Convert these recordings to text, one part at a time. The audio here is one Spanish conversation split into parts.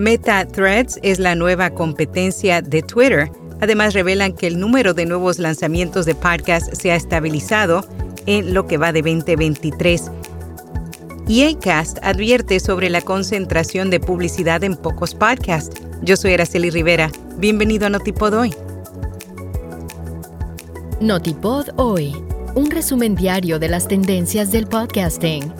Meta Threads es la nueva competencia de Twitter. Además, revelan que el número de nuevos lanzamientos de podcast se ha estabilizado en lo que va de 2023. Y Acast advierte sobre la concentración de publicidad en pocos podcasts. Yo soy Araceli Rivera. Bienvenido a Notipod Hoy. Notipod Hoy, un resumen diario de las tendencias del podcasting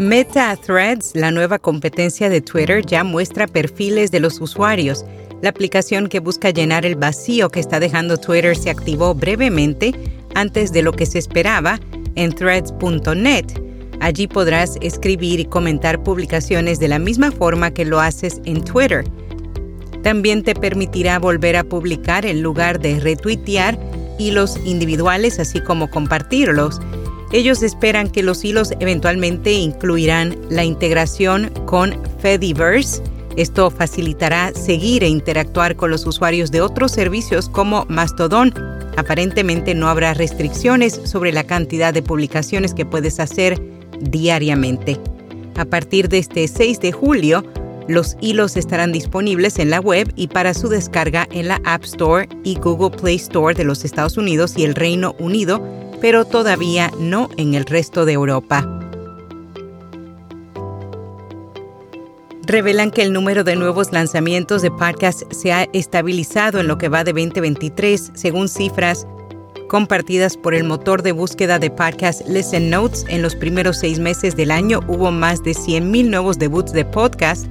Meta Threads, la nueva competencia de Twitter, ya muestra perfiles de los usuarios. La aplicación que busca llenar el vacío que está dejando Twitter se activó brevemente antes de lo que se esperaba en threads.net. Allí podrás escribir y comentar publicaciones de la misma forma que lo haces en Twitter. También te permitirá volver a publicar en lugar de retuitear hilos individuales, así como compartirlos. Ellos esperan que los hilos eventualmente incluirán la integración con Fediverse. Esto facilitará seguir e interactuar con los usuarios de otros servicios como Mastodon. Aparentemente no habrá restricciones sobre la cantidad de publicaciones que puedes hacer diariamente. A partir de este 6 de julio, los hilos estarán disponibles en la web y para su descarga en la App Store y Google Play Store de los Estados Unidos y el Reino Unido pero todavía no en el resto de Europa. Revelan que el número de nuevos lanzamientos de podcasts se ha estabilizado en lo que va de 2023, según cifras compartidas por el motor de búsqueda de podcast Listen Notes. En los primeros seis meses del año hubo más de 100.000 nuevos debuts de podcast,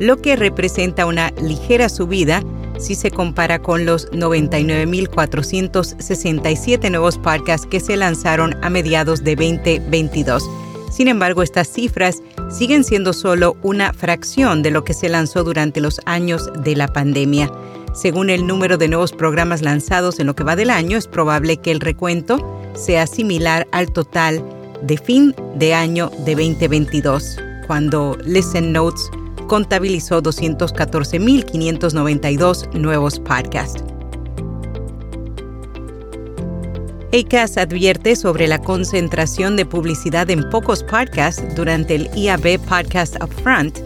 lo que representa una ligera subida si se compara con los 99.467 nuevos podcasts que se lanzaron a mediados de 2022. Sin embargo, estas cifras siguen siendo solo una fracción de lo que se lanzó durante los años de la pandemia. Según el número de nuevos programas lanzados en lo que va del año, es probable que el recuento sea similar al total de fin de año de 2022, cuando Listen Notes contabilizó 214.592 nuevos podcasts. ACAS advierte sobre la concentración de publicidad en pocos podcasts durante el IAB Podcast Upfront.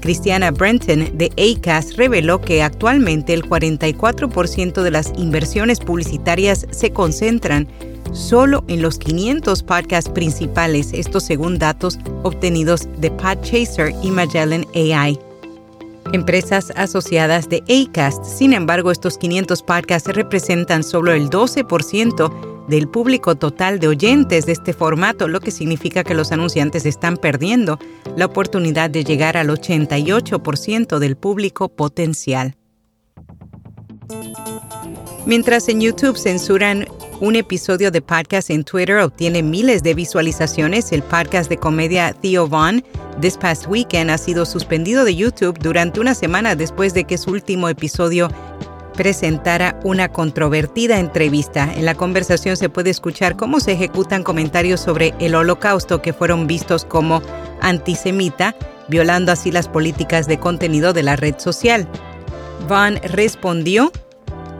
Cristiana Brenton de ACAS reveló que actualmente el 44% de las inversiones publicitarias se concentran solo en los 500 podcasts principales, esto según datos obtenidos de Podchaser y Magellan AI. Empresas asociadas de Acast, sin embargo, estos 500 podcasts representan solo el 12% del público total de oyentes de este formato, lo que significa que los anunciantes están perdiendo la oportunidad de llegar al 88% del público potencial. Mientras en YouTube censuran un episodio de podcast en Twitter obtiene miles de visualizaciones. El podcast de comedia Theo Vaughn, This Past Weekend, ha sido suspendido de YouTube durante una semana después de que su último episodio presentara una controvertida entrevista. En la conversación se puede escuchar cómo se ejecutan comentarios sobre el holocausto que fueron vistos como antisemita, violando así las políticas de contenido de la red social. Vaughn respondió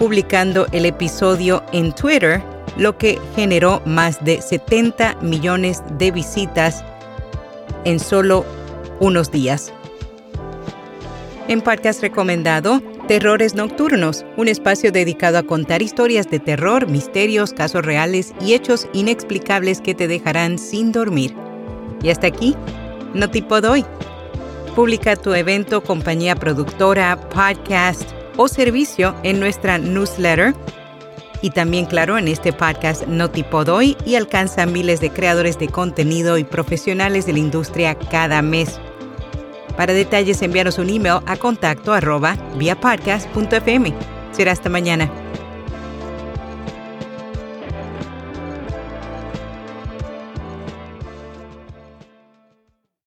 publicando el episodio en Twitter, lo que generó más de 70 millones de visitas en solo unos días. En podcast recomendado, Terrores Nocturnos, un espacio dedicado a contar historias de terror, misterios, casos reales y hechos inexplicables que te dejarán sin dormir. Y hasta aquí, no tipo doy. Publica tu evento, compañía productora, podcast, o servicio en nuestra newsletter y también, claro, en este podcast Notipodoy y alcanza miles de creadores de contenido y profesionales de la industria cada mes. Para detalles, envíanos un email a contacto arroba vía podcast.fm. Será hasta mañana.